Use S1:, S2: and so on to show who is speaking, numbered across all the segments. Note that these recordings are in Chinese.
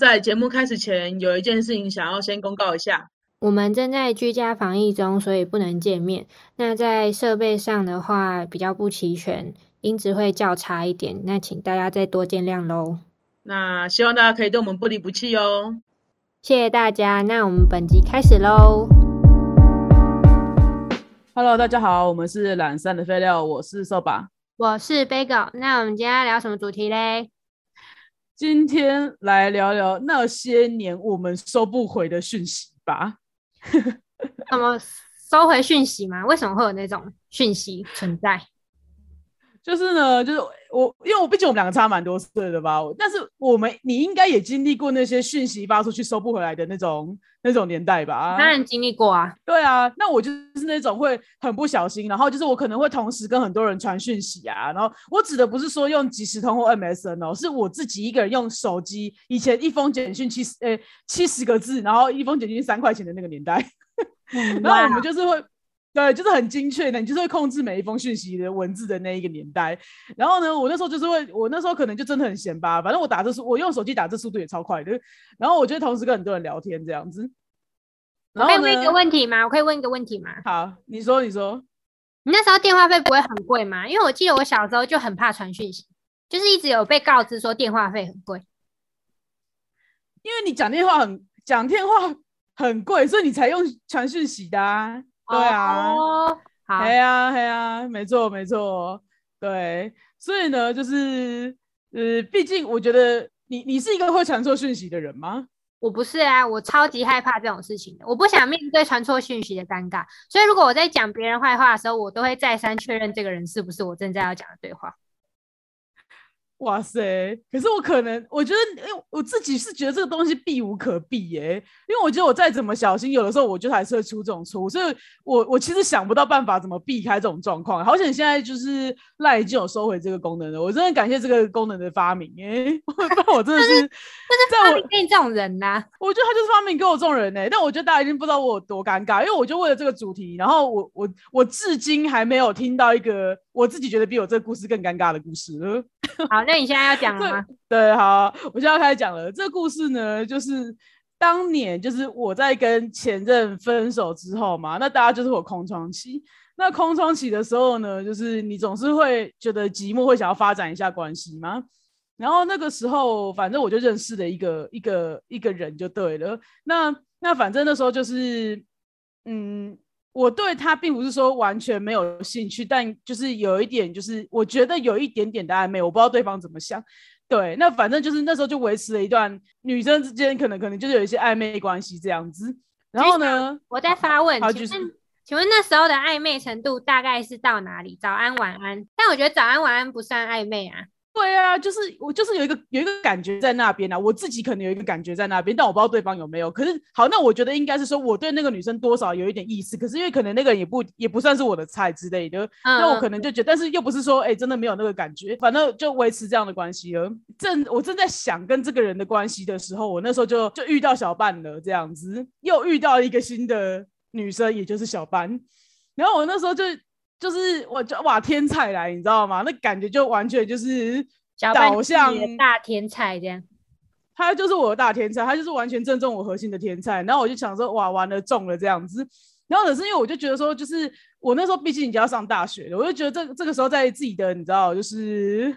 S1: 在节目开始前，有一件事情想要先公告一下。
S2: 我们正在居家防疫中，所以不能见面。那在设备上的话，比较不齐全，音质会较差一点。那请大家再多见谅喽。
S1: 那希望大家可以对我们不离不弃哦。
S2: 谢谢大家。那我们本集开始喽。
S3: Hello，大家好，我们是懒散的废料，我是瘦吧。
S2: 我是 Bagel。那我们今天要聊什么主题嘞？
S3: 今天来聊聊那些年我们收不回的讯息吧。
S2: 怎么收回讯息吗？为什么会有那种讯息存在？
S3: 就是呢，就是我，因为我毕竟我们两个差蛮多岁的吧，但是我们你应该也经历过那些讯息发出去收不回来的那种那种年代吧？
S2: 当然经历过啊。
S3: 对啊，那我就是那种会很不小心，然后就是我可能会同时跟很多人传讯息啊，然后我指的不是说用即时通或 MSN 哦，是我自己一个人用手机，以前一封简讯七十呃七十个字，然后一封简讯三块钱的那个年代，然后我们就是会。对，就是很精确的，你就是会控制每一封讯息的文字的那一个年代。然后呢，我那时候就是会，我那时候可能就真的很闲吧，反正我打字速，我用手机打字速度也超快的。然后我就同时跟很多人聊天这样子。
S2: 我可以问一个问题吗？我可以问一个问题吗？
S3: 好，你说，你说，
S2: 你那时候电话费不会很贵吗？因为我记得我小时候就很怕传讯息，就是一直有被告知说电话费很贵。
S3: 因为你讲电话很讲电话很贵，所以你才用传讯息的啊。对啊，
S2: 哦、好，
S3: 哎呀，哎呀，没错，没错，对，所以呢，就是呃，毕竟我觉得你你是一个会传错讯息的人吗？
S2: 我不是啊，我超级害怕这种事情的，我不想面对传错讯息的尴尬，所以如果我在讲别人坏话的时候，我都会再三确认这个人是不是我正在要讲的对话。
S3: 哇塞！可是我可能，我觉得，因为我自己是觉得这个东西避无可避耶、因为我觉得我再怎么小心，有的时候我就还是会出这种错误，所以我我其实想不到办法怎么避开这种状况。好险现在就是赖已经有收回这个功能了，我真的感谢这个功能的发明耶、不然我真的是，
S2: 但是发明给你这种人呐、啊，
S3: 我觉得他就是发明给我这种人呢、欸但我觉得大家已经不知道我有多尴尬，因为我就为了这个主题，然后我我我至今还没有听到一个我自己觉得比我这个故事更尴尬的故事了。
S2: 好，那你现在要讲了吗？
S3: 对，好，我现在要开始讲了。这个故事呢，就是当年就是我在跟前任分手之后嘛，那大家就是我空窗期。那空窗期的时候呢，就是你总是会觉得寂寞，会想要发展一下关系吗。然后那个时候，反正我就认识了一个一个一个人就对了。那那反正那时候就是，嗯。我对他并不是说完全没有兴趣，但就是有一点，就是我觉得有一点点的暧昧，我不知道对方怎么想。对，那反正就是那时候就维持了一段女生之间可能可能就是有一些暧昧关系这样子。然后呢，
S2: 我在发问，
S3: 好
S2: 请问，请问那时候的暧昧程度大概是到哪里？早安晚安，但我觉得早安晚安不算暧昧啊。
S3: 对啊，就是我就是有一个有一个感觉在那边啊，我自己可能有一个感觉在那边，但我不知道对方有没有。可是好，那我觉得应该是说我对那个女生多少有一点意思，可是因为可能那个人也不也不算是我的菜之类的，
S2: 嗯
S3: 那我可能就觉得，但是又不是说哎、真的没有那个感觉，反正就维持这样的关系了。正我正在想跟这个人的关系的时候，我那时候就就遇到小半了，这样子又遇到一个新的女生，也就是小半，然后我那时候就。就是我就哇天才来，你知道吗？那感觉就完全就是导向
S2: 大天才这样。
S3: 他就是我的大天才，他就是完全正中我核心的天才。然后我就想说，哇，完了中了这样子。然后可是因为我就觉得说，就是我那时候毕竟已经要上大学了，我就觉得这这个时候在自己的你知道，就是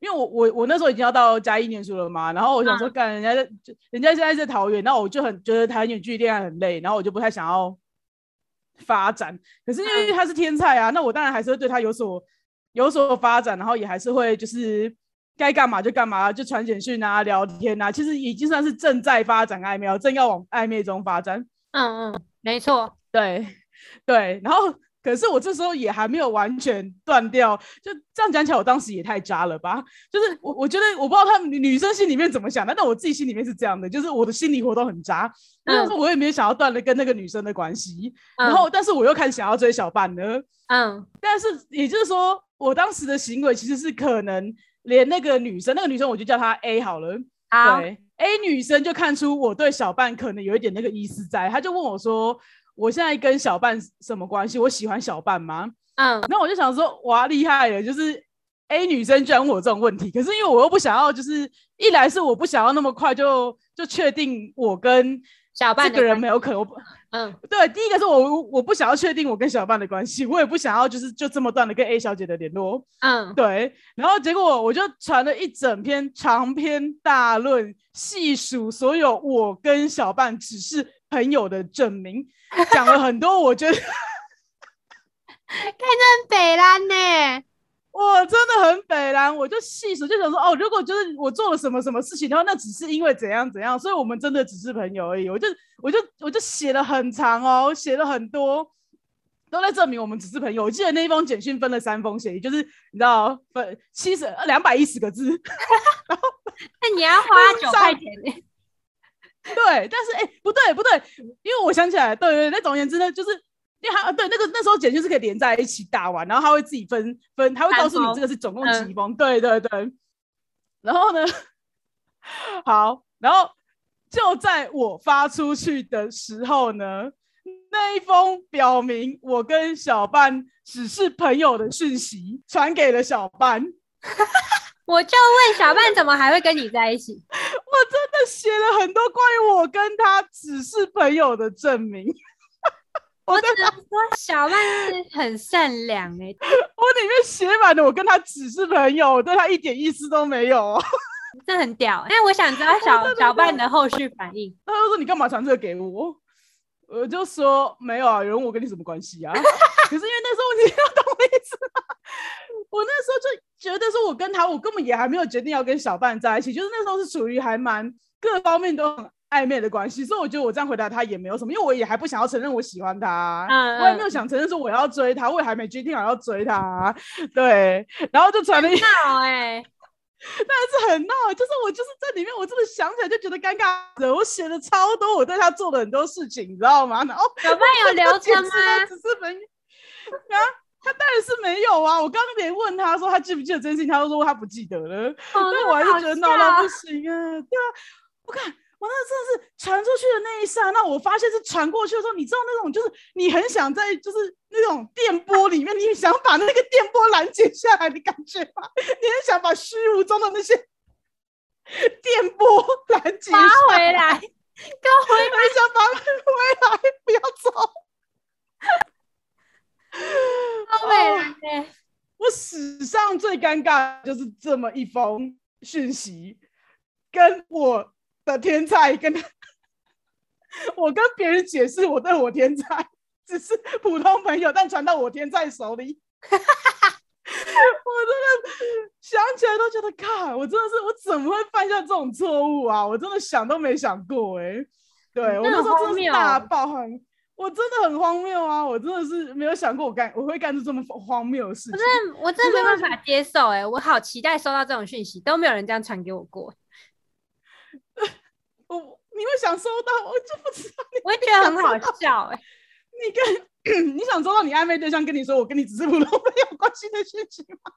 S3: 因为我我我那时候已经要到嘉义念书了嘛，然后我想说，干、人家在就人家现在在桃园，然后我就很觉得台远距离恋爱很累，然后我就不太想要发展。可是因为他是天才啊，那我当然还是会对他有所有所发展，然后也还是会就是。该干嘛就干嘛，就传简讯啊、聊天啊，其实已经算是正在发展暧昧，正要往暧昧中发展。
S2: 嗯嗯，没错。
S3: 对对，然后可是我这时候也还没有完全断掉，就这样讲起来，我当时也太渣了吧？就是我我觉得我不知道他们女生心里面怎么想的，但我自己心里面是这样的，就是我的心理活动很渣，但是我也没有想要断了跟那个女生的关系，然后但是我又开始想要追小半了，
S2: 嗯，
S3: 但是也就是说，我当时的行为其实是可能。连那个女生，那个女生我就叫她 A 好了。
S2: 好
S3: 对，A 女生就看出我对小半可能有一点那个意思在，她就问我说：“我现在跟小半什么关系？我喜欢小半吗？”
S2: 嗯，
S3: 那我就想说，哇，厉害了，就是 A 女生居然问我这种问题，可是因为我又不想要，就是一来是我不想要那么快就就确定我跟
S2: 小半
S3: 这个人没有可能，
S2: 嗯
S3: 对，第一个是我我不想要确定我跟小半的关系，我也不想要就是就这么断的跟 A 小姐的联络，
S2: 嗯，
S3: 对，然后结果我就传了一整篇长篇大论，细数所有我跟小半只是朋友的证明，讲了很多，我觉得看
S2: 很北蓝呢。
S3: 我真的很北蓝，我就细数就想说，哦，如果就是我做了什么什么事情，然后那只是因为怎样怎样，所以我们真的只是朋友而已。我就我就我就写了很长哦，写了很多，都在证明我们只是朋友。我记得那一封简讯分了三封写，就是你知道分七十两百一十个字，
S2: 那你要花九块钱呢？
S3: 对，但是哎、不对不对，因为我想起来，对对，那总而言之呢，就是因为他对那个那时候简讯是可以连在一起打完，然后他会自己分分，他会告诉你这个是总共
S2: 嗯
S3: 几封，对对对。然后呢，好，然后就在我发出去的时候呢，那一封表明我跟小半只是朋友的讯息传给了小伴。
S2: 我就问小曼怎么还会跟你在一起？
S3: 我真的写了很多关于我跟他只是朋友的证明。
S2: 我只能说小曼是很善良哎、
S3: 我里面写满了我跟他只是朋友，我对他一点意思都没有哦。
S2: 这很屌。那我想知道小小曼的后续反应。
S3: 他就说你干嘛传这个给我？我就说没有啊，有人问我跟你什么关系啊？可是因为那时候你要懂我意思吗？我那时候就觉得说我跟他，我根本也还没有决定要跟小伴在一起，就是那时候是处于还蛮各方面都很暧昧的关系，所以我觉得我这样回答他也没有什么，因为我也还不想要承认我喜欢他，
S2: 嗯
S3: 我也没有想承认说我要追他，我也还没决定好要追他，对，然后就传了一
S2: 闹哎、
S3: 但是很闹，就是我就是在里面，我真的想起来就觉得尴尬的。我写了超多我对他做的很多事情，你知道吗？然后
S2: 小伴有留
S3: 解释
S2: 着吗？
S3: 只是朋友 啊，他当然是没有啊。我刚刚连问他说他记不记得这件事情，他都说他不记得了。
S2: 哦
S3: 但我还是觉得
S2: 那
S3: 闹到不行啊，对啊，我看我那真的是传出去的那一刹那，我发现是传过去的时候，你知道那种就是你很想在就是那种电波里面，你想把那个电波拦截下来的感觉吗？你很想把虚无中的那些电波拦截
S2: 回来，刚回
S3: 来很想把它回来，不要走。
S2: 发回来欸
S3: 我史上最尴尬的就是这么一封讯息，跟我的天才跟他，我跟别人解释我对我天才只是普通朋友，但传到我天才手里，我真的想起来都觉得，靠我真的是我怎么会犯下这种错误啊？我真的想都没想过哎、对我
S2: 那
S3: 时候真的是大
S2: 哦
S3: 爆很。我真的很荒谬啊！我真的是没有想过我干我会干出这么荒谬的事情。
S2: 我真的我真的没办法接受哎、我好期待收到这种讯息，都没有人这样传给我过，
S3: 我你会想收到，我就不知道你
S2: 我也觉得很好笑哎、
S3: 你跟 你想收到你暧昧对象跟你说我跟你只是普通朋友关系的讯息吗？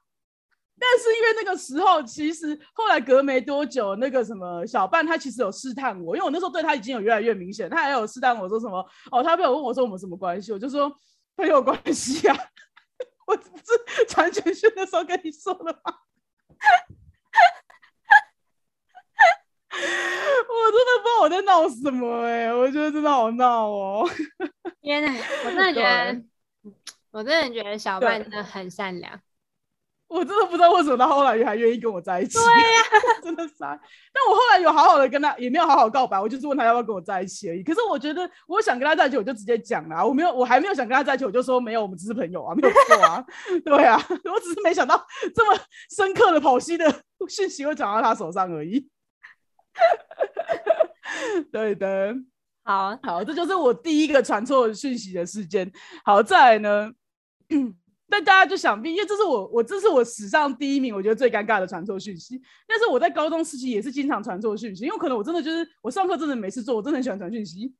S3: 但是因为那个时候，其实后来隔没多久，那个什么小半他其实有试探我，因为我那时候对他已经有越来越明显，他还有试探我说什么哦，他没有问我说我们什么关系，我就说朋友关系啊，我不是传简讯的时候跟你说的吗？我真的不知道我在闹什么哎、我觉得真的好闹哦。
S2: 天哪，我真的觉得，我真的觉得小
S3: 半
S2: 真的很善良。
S3: 我真的不知道为什么他后来还愿意跟我在一起。对呀、真的傻。但我后来有好好的跟他，也没有好好告白，我就是问他要不要跟我在一起而已。可是我觉得，我想跟他在一起，我就直接讲啦。我没有，我还没有想跟他在一起，我就说没有，我们只是朋友啊，没有错啊。对啊，我只是没想到这么深刻的剖析的 讯息会转到他手上而已。对的。
S2: 好，
S3: 好，这就是我第一个传错讯息的事件。好，再来呢，但大家就想必，因为这是我我这是我史上第一名，我觉得最尴尬的传错讯息。但是我在高中时期也是经常传错讯息，因为可能我真的就是我上课真的没事做，我真的很喜欢传讯息。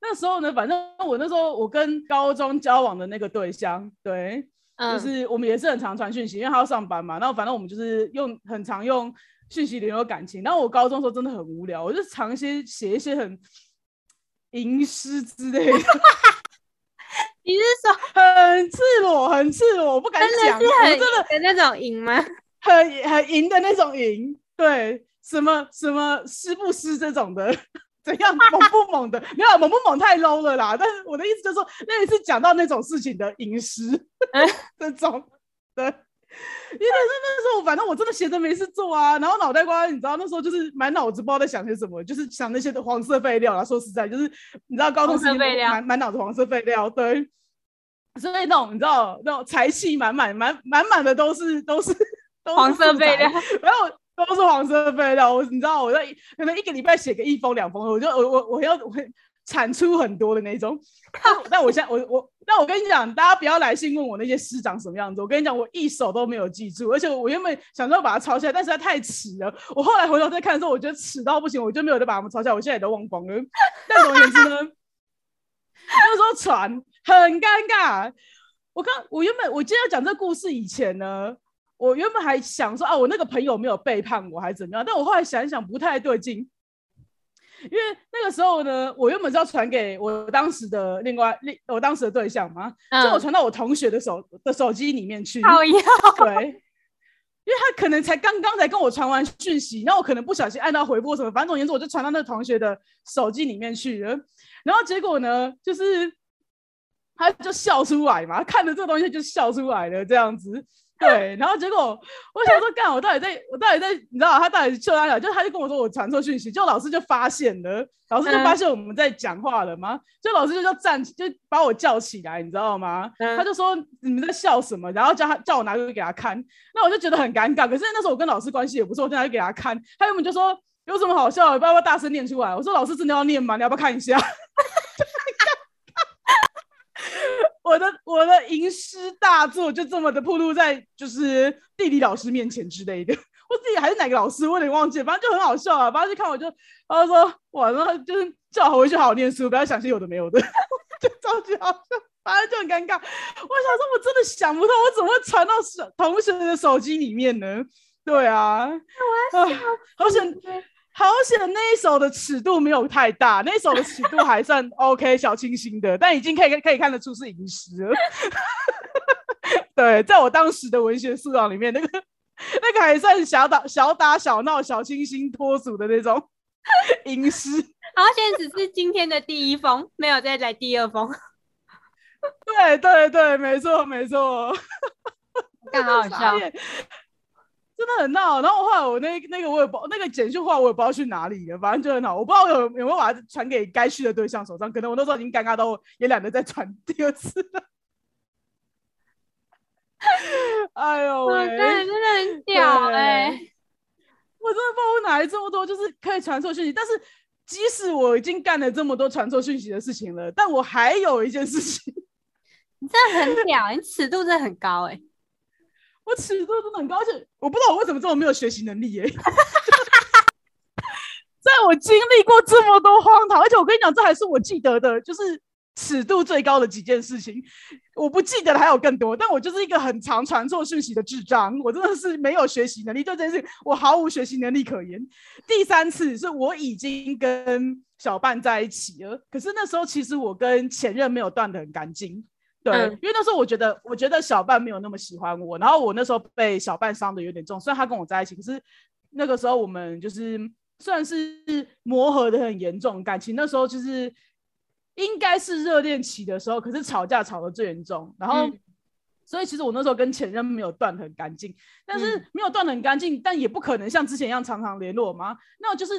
S3: 那时候呢，反正我那时候我跟高中交往的那个对象，对，
S2: 嗯，
S3: 就是我们也是很常传讯息，因为他要上班嘛。然后反正我们就是用很常用讯息联络感情。然后我高中时候真的很无聊，我就常些写一些很吟诗之类的。
S2: 你是说
S3: 很赤裸，很赤裸，我不敢讲，
S2: 真的是很
S3: 我真的
S2: 的那种赢吗？
S3: 很很赢的那种赢，对，什么什么湿不湿这种的，怎样猛不猛的，没有猛不猛太 low 了啦。但是我的意思就是说，那一次讲到那种事情的饮食这种，对，因为那那时候反正我真的闲着没事做啊，然后脑袋瓜你知道那时候就是满脑子不知道在想些什么，就是想那些的黄色废料啦。说实在，就是你知道高中时间
S2: 黄色废料
S3: 满满脑子黄色废料，对。所以那种你知道那种财气满满满满满的都是都是
S2: 黄色废料，
S3: 然后都是黄色废料。我你知道我在可能一个礼拜写个一封两封，我就我我我要我会产出很多的那种。但但我现在我我但我跟你讲，大家不要来信问我那些诗长什么样子。我跟你讲，我一首都没有记住，而且我原本想说把它抄下来，但实在太迟了。我后来回头再看的时候，我觉得迟到不行，我就没有再把它们抄下来。我现在也都忘光了。但总而言之呢，那时候传很尴尬。我刚我原本我今天要讲这故事以前呢，我原本还想说啊，我那个朋友没有背叛我，还是怎么样？但我后来想一想，不太对劲，因为那个时候呢，我原本是要传给我当时的另外另我当时的对象嘛，就我传到我同学的手的手机里面去，
S2: 讨厌，
S3: 对，因为他可能才刚刚才跟我传完讯息，然后我可能不小心按到回拨什么，反正总而言之，我就传到那个同学的手机里面去了。然后结果呢，就是他就笑出来嘛，看着这个东西就笑出来了，这样子。对，然后结果我想说，干，我到底在，我到底在，你知道他到底秀他了，就他就跟我说我传错讯息，就老师就发现了，老师就发现我们在讲话了嘛，就老师就叫站，就把我叫起来，你知道吗？他就说你们在笑什么，然后叫他叫我拿个给他看，那我就觉得很尴尬。可是那时候我跟老师关系也不错，我就拿去给他看，他原本就说有什么好笑的，要不要大声念出来？我说老师真的要念吗？你要不要看一下？我的我的吟诗大作就这么的暴露在就是地理老师面前之类的，我自己还是哪个老师，我有点忘记了，反正就很好笑啊。反正就看我就，他就说哇，然后就是叫我回去好好念书，不要想些有的没有的，就超级好笑，反正就很尴尬。我想说，我真的想不到，我怎么会传到手同学的手机里面呢？对啊，啊，好险。好险，那一首的尺度没有太大，那一首的尺度还算 OK，小清新的，但已经可以可以看得出是吟诗了。对，在我当时的文学素养里面，那个 那个还算小打小打小闹、小清新脱俗的那种吟诗。
S2: 好险，只是今天的第一封，没有再来第二封。
S3: 对对对，没错没错，
S2: 刚好好笑。
S3: 真的很闹，然后后来我那那个我也不那个简讯话我也不知道去哪里了，反正就很好，我不知道有有没有把它传给该去的对象手上，可能我那时候已经尴尬到也懒得再传第二次了。哎呦喂，
S2: 真的真的很屌哎！
S3: 我真的不知道我哪来这么多就是可以传错讯息，但是即使我已经干了这么多传错讯息的事情了，但我还有一件事情，
S2: 你真的很屌，你尺度真的很高哎。
S3: 我尺度真的很高，而且我不知道我为什么这么没有学习能力耶。在我经历过这么多荒唐，而且我跟你讲，这还是我记得的，就是尺度最高的几件事情。我不记得的还有更多，但我就是一个很常传错讯息的智障。我真的是没有学习能力，对这件事我毫无学习能力可言。第三次是我已经跟小半在一起了，可是那时候其实我跟前任没有断的很干净。对，因为那时候我觉得，我觉得小半没有那么喜欢我，然后我那时候被小半伤的有点重。虽然他跟我在一起，可是那个时候我们就是算是磨合的很严重，感情那时候就是应该是热恋期的时候，可是吵架吵得最严重。然后，所以其实我那时候跟前任没有断很干净，但是没有断很干净，但也不可能像之前一样常常联络嘛。那我就是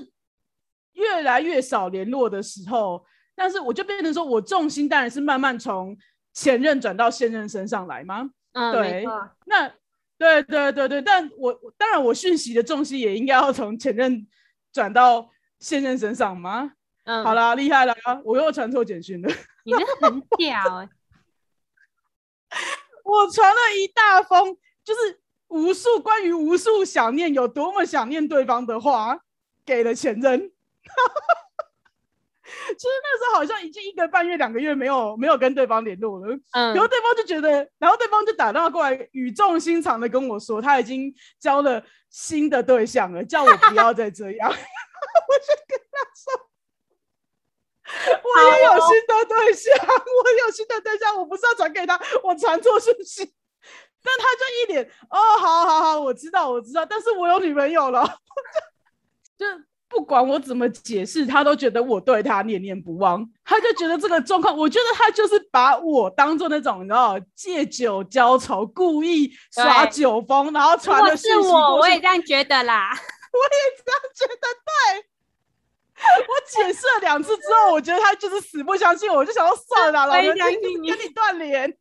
S3: 越来越少联络的时候，但是我就变成说我重心当然是慢慢从。前任转到现任身上来吗？
S2: 嗯，
S3: 对，那对对对对，但我当然我讯息的重心也应该要从前任转到现任身上吗？嗯，好啦，厉害了，我又传错简讯了，
S2: 你这很屌哎！
S3: 我传了一大封，就是无数关于无数想念有多么想念对方的话给了前任。其实那时候好像已经一个半月、两个月没有没有跟对方联络了，嗯，然后对方就觉得，然后对方就打电话过来，语重心长的跟我说，他已经交了新的对象了，叫我不要再这样。我就跟他说，我也有有新的对象，我有新的对象，我不是要传给他，我传错讯息。但他就一脸哦，好好好，我知道，我知道，但是我有女朋友了，就不管我怎么解释，他都觉得我对他念念不忘，他就觉得这个状况，我觉得他就是把我当做那种你知道借酒浇愁，故意耍酒疯，然后传的
S2: 是我，我也这样觉得啦。
S3: 我也这样觉得，对。我解释了两次之后，我觉得他就是死不相信我，我就想说算了，老人家
S2: 相信你
S3: 跟你断联。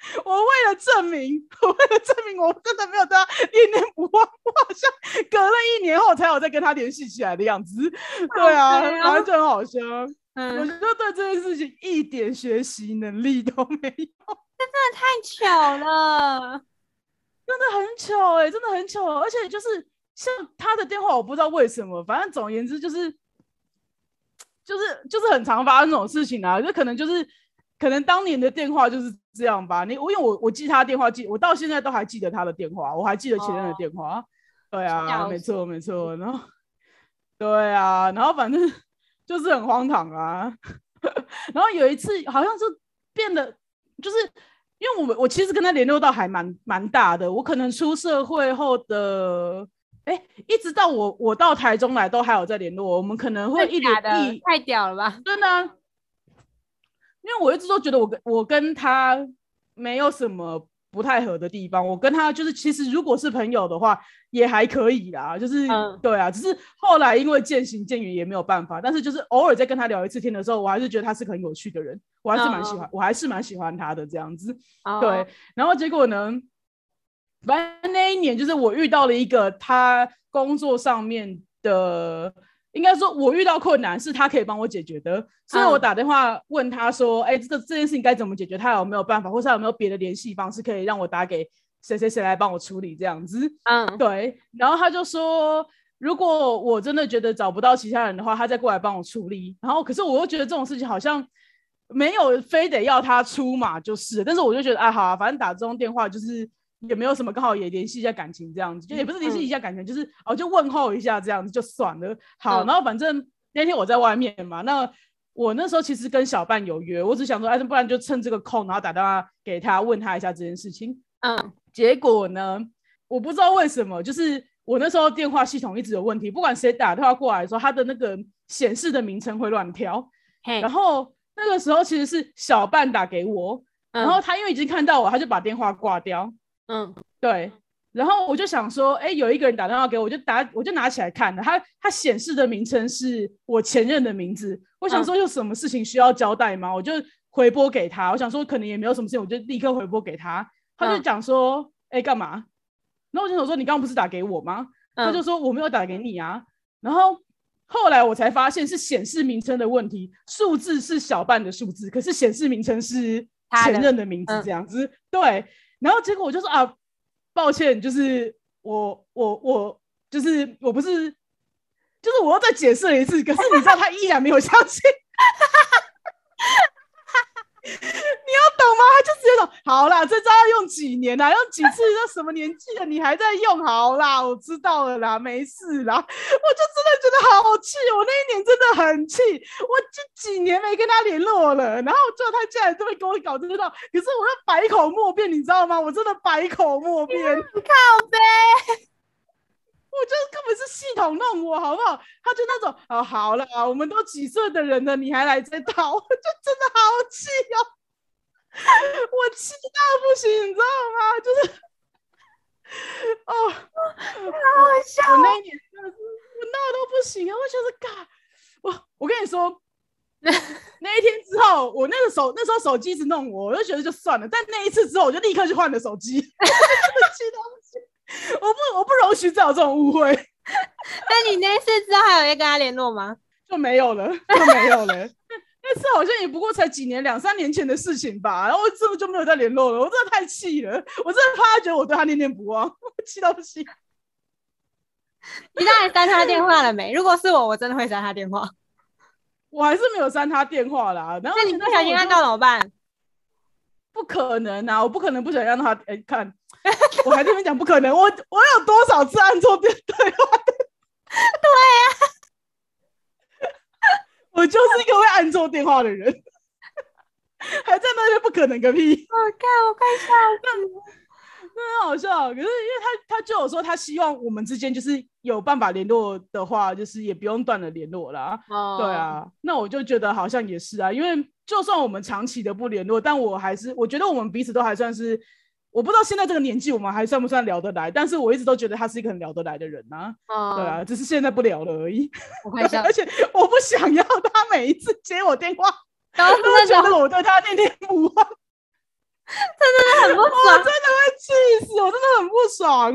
S3: 我为了证明，我为了证明我真的没有对他念念不忘，我好像隔了一年后才有再跟他联系起来的样子。对啊，反正就很好笑。我
S2: 嗯，
S3: 就对这件事情一点学习能力都没有，真的
S2: 太巧了。
S3: 真的很巧哎、真的很巧，而且就是像他的电话，我不知道为什么，反正总而言之就是，就是就是很常发生这种事情啊，就可能就是可能当年的电话就是这样吧。你我因为我我记他电话记，我到现在都还记得他的电话，我还记得前任的
S2: 哦
S3: 电话。对啊，没错没错，然后对啊，然后反正 就是很荒唐啊。然后有一次好像是变得就是。因为我们我其实跟他联络到还蛮蛮大的，我可能出社会后的，哎，一直到我我到台中来都还有在联络，我们可能会一
S2: 假
S3: 连一，
S2: 的太屌了吧？
S3: 真的啊、因为我一直都觉得我跟我跟他没有什么不太合的地方，我跟他就是其实如果是朋友的话也还可以啦，就是、
S2: 嗯。
S3: 对啊，只是后来因为渐行渐远也没有办法，但是就是偶尔在跟他聊一次天的时候，我还是觉得他是个很有趣的人，我还是蛮喜欢，我还是蛮喜欢他的这样子。
S2: 哦。
S3: 对，，然后结果呢，反正那一年就是我遇到了一个他工作上面的，应该说我遇到困难是他可以帮我解决的，所以我
S2: 嗯
S3: 打电话问他说：“哎、这个这件事情该怎么解决？他有没有办法，或是他有没有别的联系方式可以让我打给谁谁谁来帮我处理这样子？”
S2: 嗯，
S3: 对，然后他就说，如果我真的觉得找不到其他人的话，他再过来帮我处理。然后，可是我又觉得这种事情好像没有非得要他出马就是，但是我就觉得，啊，好啊，反正打这种电话就是也没有什么，刚好也联系一下感情这样子，就也不是联系一下感情，就是哦，就问候一下这样子就算了。好，
S2: 嗯
S3: 然后反正那天我在外面嘛，那。我那时候其实跟小伴有约，我只想说，哎，那不然就趁这个空，然后打电话给他，问他一下这件事情。
S2: 嗯，
S3: 结果呢，我不知道为什么，就是我那时候电话系统一直有问题，不管谁打电话过来的时候，他的那个显示的名称会乱跳。
S2: 嘿，
S3: 然后那个时候其实是小半打给我，
S2: 嗯
S3: 然后他因为已经看到我，他就把电话挂掉。
S2: 嗯
S3: 对，然后我就想说，哎，有一个人打电话给我，我就打，我就拿起来看了，他他显示的名称是我前任的名字。我想
S2: 嗯
S3: 说有什么事情需要交代吗？我就回拨给他，我想说可能也没有什么事情，我就立刻回拨给他。他就
S2: 嗯
S3: 讲说，哎，干嘛？然后我就想说，你刚刚不是打给我吗？他就
S2: 嗯，
S3: 说我没有打给你啊。然后后来我才发现是显示名称的问题，数字是小半的数字，可是显示名称是前任的名字
S2: 嗯
S3: 这样子。对，然后结果我就说啊，抱歉，就是我我我就是我不是，就是我又再解释了一次，可是你知道他依然没有相信。懂吗？他就直接说好啦，这招要用几年啊？用几次？都什么年纪了，你还在用？好啦，我知道了啦，没事啦。我就真的觉得好气，我那一年真的很气，我这几年没跟他联络了，然后就他竟然这么跟我搞这套，可是我又百口莫辩，你知道吗？我真的百口莫辩。
S2: 靠背，
S3: 我觉得根本是系统弄我，好不好？他就那种，哦，好了，我们都几岁的人了，你还来这套，我就真的好气哦，我气到不行，你知道吗？就是，哦，
S2: 好笑
S3: 我那一年真的是，我闹都不行啊！我就是嘎，我我跟你说，那一天之后，我那个手那时候手机一直弄我，我就觉得就算了。但那一次之后，我就立刻去换了手机，气到不行。我不我不容许再有这种误会，
S2: 那你那次之后还有在跟他联络吗？
S3: 就没有了，就没有了。那那次好像也不过才几年，两三年前的事情吧。然后我真的就没有再联络了，我真的太气了，我真的怕他觉得我对他念念不忘，我气到不行。
S2: 你当然删他电话了没？如果是我，我真的会删他电话。
S3: 我还是没有删他电话啦。然后
S2: 那你不小心按到怎么办？
S3: 不可能啊！我不可能不想让他哎、看，我还在那边讲不可能。我我有多少次按错对对话的？对呀、我就是一个会按错电话的人。还在那边不可能个屁，
S2: 我看我快笑死。
S3: 很好笑。可是因为他他就有说他希望我们之间就是有办法联络的话，就是也不用断了联络啦。
S2: 哦
S3: 对，啊，那我就觉得好像也是啊，因为就算我们长期的不联络，但我还是我觉得我们彼此都还算是，我不知道现在这个年纪我们还算不算聊得来，但是我一直都觉得他是一个很聊得来的人呐、
S2: 哦，
S3: 对啊，只是现在不聊了而已。而且我不想要他每一次接我电话，
S2: 然后
S3: 都觉得我对他念念不忘，真的
S2: 很不
S3: 我
S2: 爽
S3: 真，的会气死，我真的很不爽，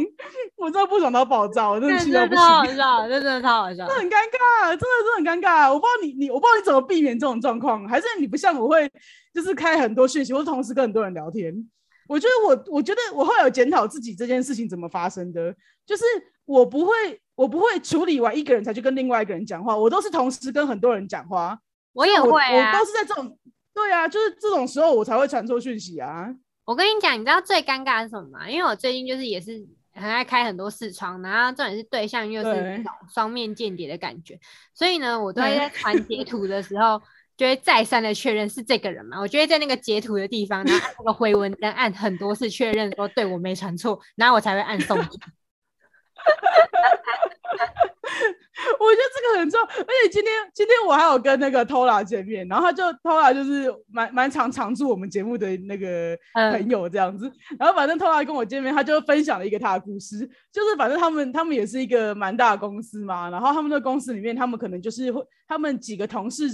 S3: 我真的不爽到爆炸，我真的
S2: 这
S3: 气到不
S2: 真的超好
S3: 行。
S2: 笑，这真的超好笑。
S3: 很尴尬，真的是很尴尬。我不知道你你，我不知道你怎么避免这种状况，还是你不像我会就是开很多讯息，或是同时跟很多人聊天。我觉得我，我觉得我后来有检讨自己这件事情怎么发生的，就是我不会，我不会处理完一个人才去跟另外一个人讲话，我都是同时跟很多人讲话。
S2: 我也
S3: 我
S2: 会啊
S3: 我都，是在这种，对啊，就是这种时候我才会传错讯息啊。
S2: 我跟你讲，你知道最尴尬的是什么吗？因为我最近就是也是很爱开很多视窗，然后重点是对象又是
S3: 对
S2: 那种双面间谍的感觉，所以呢，我都会在传截图的时候，就会再三的确认是这个人嘛。我就会在那个截图的地方，然后按那个回文再按很多次确认说对我没传错，然后我才会按送。
S3: 我觉得这个很重要，而且今天今天我还有跟那个 Tola 见面，然后他就 Tola 就是蛮蛮常常驻我们节目的那个
S2: 嗯
S3: 朋友这样子，然后反正 Tola 跟我见面，他就分享了一个他的故事，就是反正他们他们也是一个蛮大的公司嘛，然后他们的公司里面，他们可能就是会他们几个同事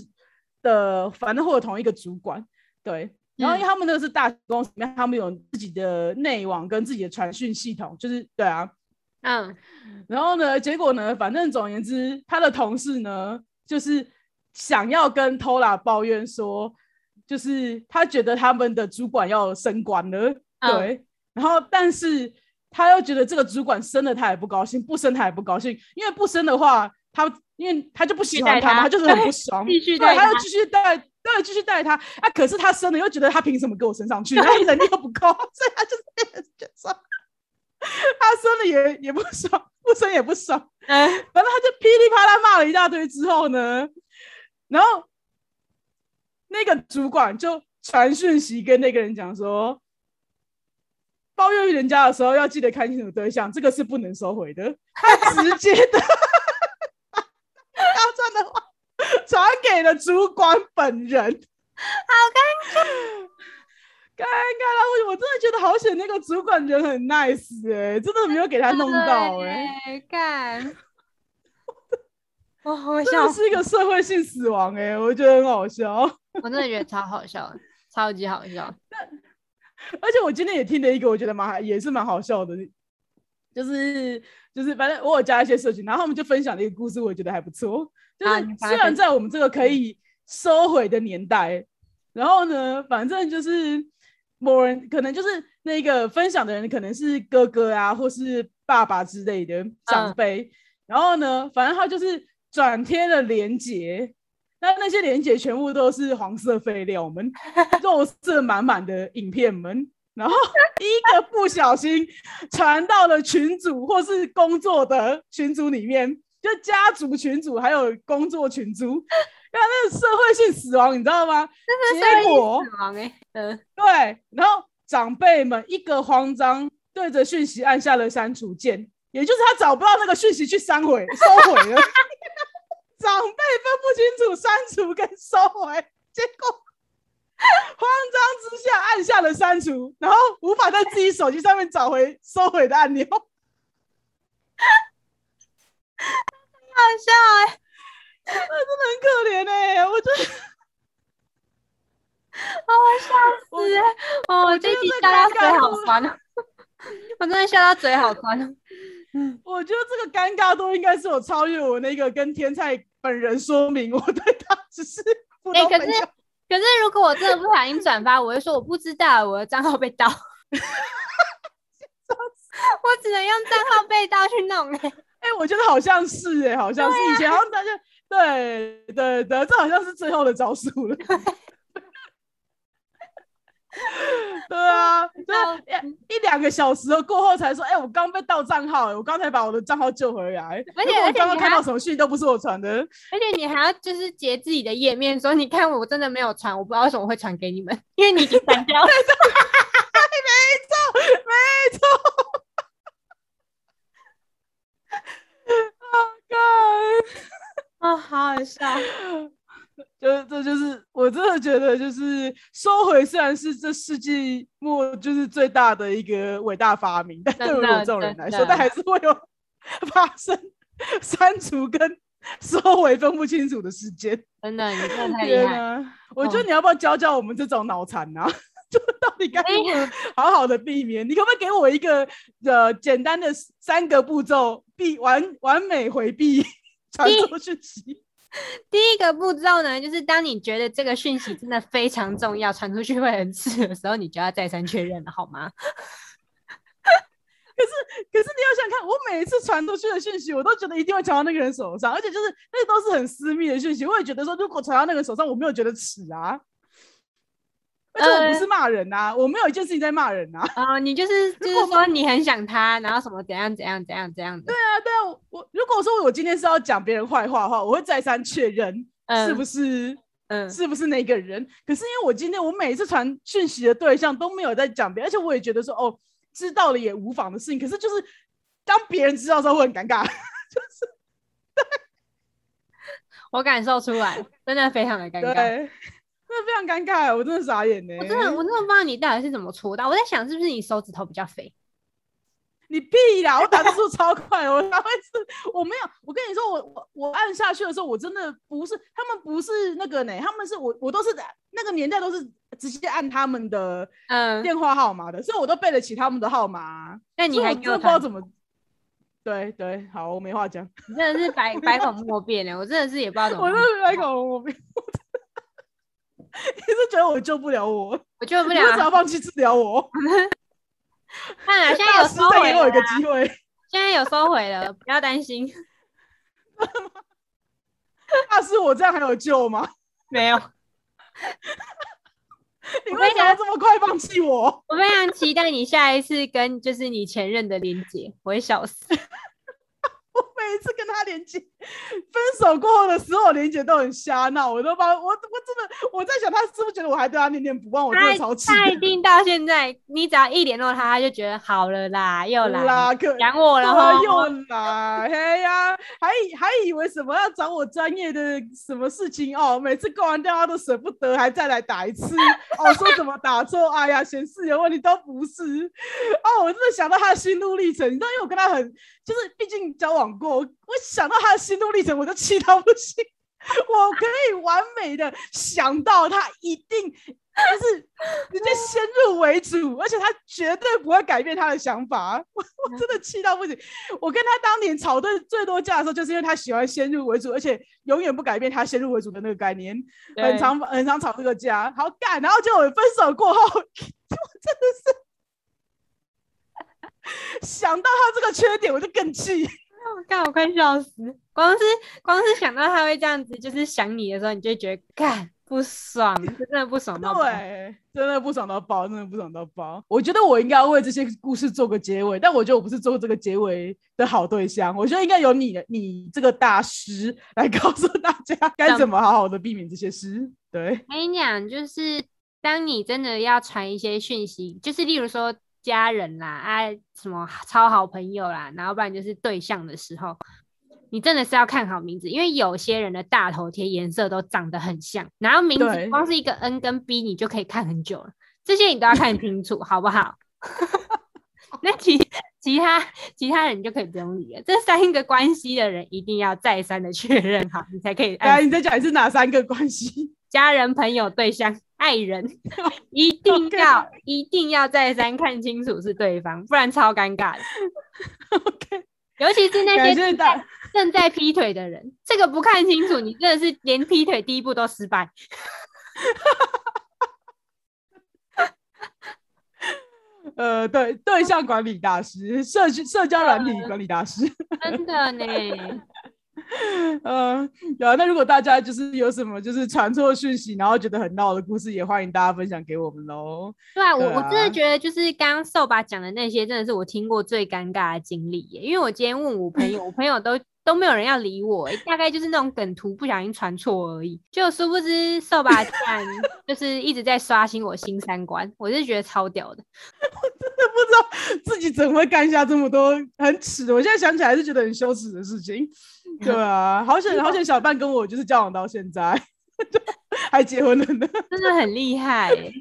S3: 的，反正会有同一个主管，对。然后因为他们那个是大公司里面，他们有自己的内网跟自己的传讯系统，就是对啊，
S2: 嗯，
S3: 然后呢，结果呢，反正总而言之，他的同事呢，就是想要跟 Tola 抱怨说，就是他觉得他们的主管要升官了，
S2: 嗯。
S3: 对，然后但是他又觉得这个主管升了他也不高兴，不升他也不高兴，因为不升的话，他因为他就不喜欢他
S2: 他
S3: 他就是很不爽，
S2: 继续
S3: 对，
S2: 带他
S3: 他要继续带，对，继续带他啊，可是他生了又觉得他凭什么给我升上去，他能力又不够，所以他就是觉得说。他生了也也不爽，不生也不爽，
S2: 哎
S3: 反正他就噼里啪啦骂了一大堆之后呢，然后那个主管就传讯息跟那个人讲说，抱怨人家的时候要记得看清楚对象，这个是不能收回的。他直接的把这段的话传给了主管本人，好尴尬。尴尬了，我我真的觉得好险，那个主管人很 nice 哎、真的没有给他弄到哎、
S2: 对干，哇，我
S3: 真
S2: 笑
S3: 的是一个社会性死亡哎、我觉得很好笑。
S2: 我真的觉得超好笑，超级好笑。
S3: 而且我今天也听了一个，我觉得蛮也是蛮好笑的，就是就是反正我有加一些社群，然后他们就分享了一个故事，我觉得还不错。就是虽然在我们这个可以收回的年代，然后呢，反正就是某人可能就是那个分享的人可能是哥哥啊，或是爸爸之类的长辈，然后呢，反正他就是转贴了连接。那那些连接全部都是黄色废料们，肉色满满的影片们，然后一个不小心传到了群组或是工作的群组里面，就家族群组还有工作群组，让那个社会性死亡，你知道吗？结果
S2: 死亡哎、嗯、
S3: 对，然后长辈们一个慌张，对着讯息按下了删除键，也就是他找不到那个讯息去删回收回了。长辈分不清楚删除跟收回，结果慌张之下按下了删除，然后无法在自己手机上面找回收回的按钮。
S2: 好笑哎、
S3: 真的很可怜哎、我觉得
S2: 把我笑死哎、哦，我这一集
S3: 觉得
S2: 笑到嘴好酸哦，我真的笑到嘴好酸哦。
S3: 我觉得这个尴尬度应该是我超越我那个跟天菜本人说明我对他只是普
S2: 哎可是。可是如果我真的不小心转发，我会说我不知道我的账号被盗，我只能用账号被盗去弄哎、
S3: 哎、我觉得好像是哎、好像是以前好像大家对对对，这好像是最后的招数了。对啊，对
S2: 到
S3: 一一两个小时过后才说，哎、我刚被盗账号、我刚才把我的账号救回来。
S2: 而且
S3: 我刚刚看到什么讯都不是我传的，
S2: 而且你还要就是截自己的页面说，你看我真的没有传，我不知道为什么会传给你们，因为你已经删掉了。
S3: 没错。啊，干。
S2: 哦，好好笑。
S3: 就这就是我真的觉得，就是收回虽然是这世纪末就是最大的一个伟大发明，但对我这种人来说，但还是会有 发生删除跟收回分不清楚的时间。
S2: 真的，你真的太厉害。
S3: 天啊！我觉得
S2: 哦
S3: 你要不要教教我们这种脑残啊？就到底该如何好好的避免？你可不可以给我一个呃简单的三个步骤，避完完美回避传出讯息？
S2: 第一个步骤呢，就是当你觉得这个讯息真的非常重要，传出去会很刺的时候，你就要再三确认了，好吗？
S3: 可是你要想看，我每一次传出去的讯息，我都觉得一定会传到那个人手上，而且就是那都是很私密的讯息，我也觉得说，如果传到那个人手上，我没有觉得耻啊。而且我不
S2: 呃
S3: 是骂人呐、我没有一件事情在骂人呐、
S2: 啊、你就是 就是
S3: 果
S2: 说你很想他，然后什么怎样怎样怎样怎样的，
S3: 对啊，对啊，我我如果说我今天是要讲别人坏话的话，我会再三确认是不
S2: 是？
S3: 是、
S2: 嗯，
S3: 是不是那个人。可是因为我今天我每一次传讯息的对象都没有在讲别人，而且我也觉得说哦，知道了也无妨的事情。可是就是当别人知道的时候会很尴尬。
S2: 就是对我感受出来，真的非常的尴
S3: 对，
S2: 尬。
S3: 真的非常尴尬，我真的傻眼呢。
S2: 我真的我真的不知道你到底是怎么搓到，我在想是不是你手指头比较肥？
S3: 你屁啦！我打字速超快，我哪会是？我没有，我跟你说，我我我按下去的时候，我真的不是，他们不是那个呢，他们是我我都是那个年代都是直接按他们的
S2: 嗯，
S3: 电话号码的，所以我都背得起他们的号码。
S2: 那你还
S3: 所以我真
S2: 给我传，
S3: 的不知道怎么。对对，好，我没话讲，
S2: 你真的是百百口莫辩欸呢，我真的是也不知道怎么，
S3: 我真的来搞我没。你是觉得我救不了我？
S2: 我救不
S3: 你为什放弃治疗我？
S2: 看来 现在有收回
S3: 再给我一个机会，
S2: 现在有收回了，不要担心，
S3: 那是，我这样还有救吗？
S2: 没有。
S3: 你为什么要这么快放弃我？
S2: 我非常期待你下一次跟就是你前任的连接，我会笑死。
S3: 我每一次跟他连接，分手过后的时候连接都很瞎闹，我都把我我真的我在想，他是不是觉得我还对他念念不忘？我真的超气
S2: 他一。定到现在，你只要一联络他，他就觉得好了啦，又来
S3: 啦，可
S2: 讲我了
S3: 对
S2: 哈。
S3: 又来，嘿呀，还以还以为什么要找我专业的什么事情哦？每次挂完电话都舍不得，还再来打一次 哦，说怎么打错，哎呀，显示有问题都不是哦，我真的想到他的心路历程，你知道，因为我跟他很就是毕竟交往过，我我想到他的心路历程，我就气到不行。我可以完美的想到他一定就是直接先入为主，而且他绝对不会改变他的想法。我 我真的气到不行。我跟他当年吵的最多架的时候，就是因为他喜欢先入为主，而且永远不改变他先入为主的那个概念，很
S2: 对
S3: 常很常吵这个架。好干，然后就我分手过后，我真的是想到他这个缺点，我就更气。
S2: 干，我快笑死！光是光是想到他会这样子，就是想你的时候，你就会觉得干不爽，真的不爽到爆。
S3: 对，真的不爽到爆，真的不爽到爆。我觉得我应该要为这些故事做个结尾，但我觉得我不是做这个结尾的好对象。我觉得应该由你，你这个大师来告诉大家该怎么好好的避免这些事。对，
S2: 我跟你讲，就是当你真的要传一些讯息，就是例如说家人啦，啊什么超好朋友啦，然后不然就是对象的时候，你真的是要看好名字，因为有些人的大头贴颜色都长得很像，然后名字光是一个 N 跟 B 你就可以看很久了，这些你都要看清楚，好不好？那其其他其他人就可以不用理了，这三个关系的人一定要再三的确认好，你才可以哎、
S3: 啊，你再讲一次哪三个关系？
S2: 家人、朋友、对象、爱人，一定要 一定要再三看清楚是对方，不然超尴尬的。
S3: OK，
S2: 尤其是那些正在，正在劈腿的人，这个不看清楚，你真的是连劈腿第一步都失败。
S3: 呃，对，对象管理大师，社区社交软体管理大师。
S2: 真的呢，
S3: 嗯，有啊。那如果大家就是有什么就是传错讯息，然后觉得很闹的故事，也欢迎大家分享给我们喽。
S2: 对啊，我我真的
S3: 啊
S2: 觉得就是刚刚瘦吧讲的那些，真的是我听过最尴尬的经历耶。因为我今天问我朋友，我朋友都都没有人要理我耶，大概就是那种梗图不小心传错而已。就殊不知瘦 吧竟然就是一直在刷新我新三观，我是觉得超屌的。
S3: 我真的不知道自己怎么会干下这么多很耻，我现在想起来是觉得很羞耻的事情。对啊，好险好险，小半跟我就是交往到现在，还结婚了呢。
S2: 真的很厉害耶。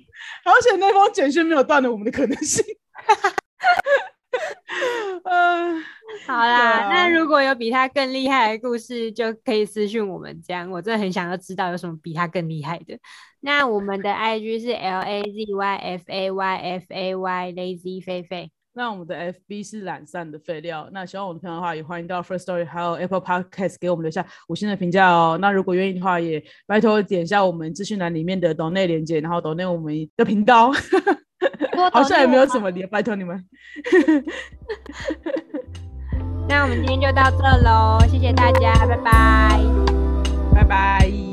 S3: 好险那封简讯没有断了我们的可能性。嗯、
S2: 好啦，那
S3: 啊
S2: 如果有比他更厉害的故事，就可以私讯我们，这样我真的很想要知道有什么比他更厉害的。那我们的 IG 是 L A Z Y F A Y F A Y Lazy 菲菲。
S3: 那我们的 FB 是懒散的废料。那喜欢我的朋友的话，也欢迎到 First Story 还有 Apple Podcast 给我们留下五星的评价哦。那如果愿意的话，也拜托点一下我们资讯栏里面的抖内连接，然后抖内我们的频道。好像也没有什么理由，拜托你们。
S2: 那我们今天就到这喽谢谢大家拜拜。拜拜。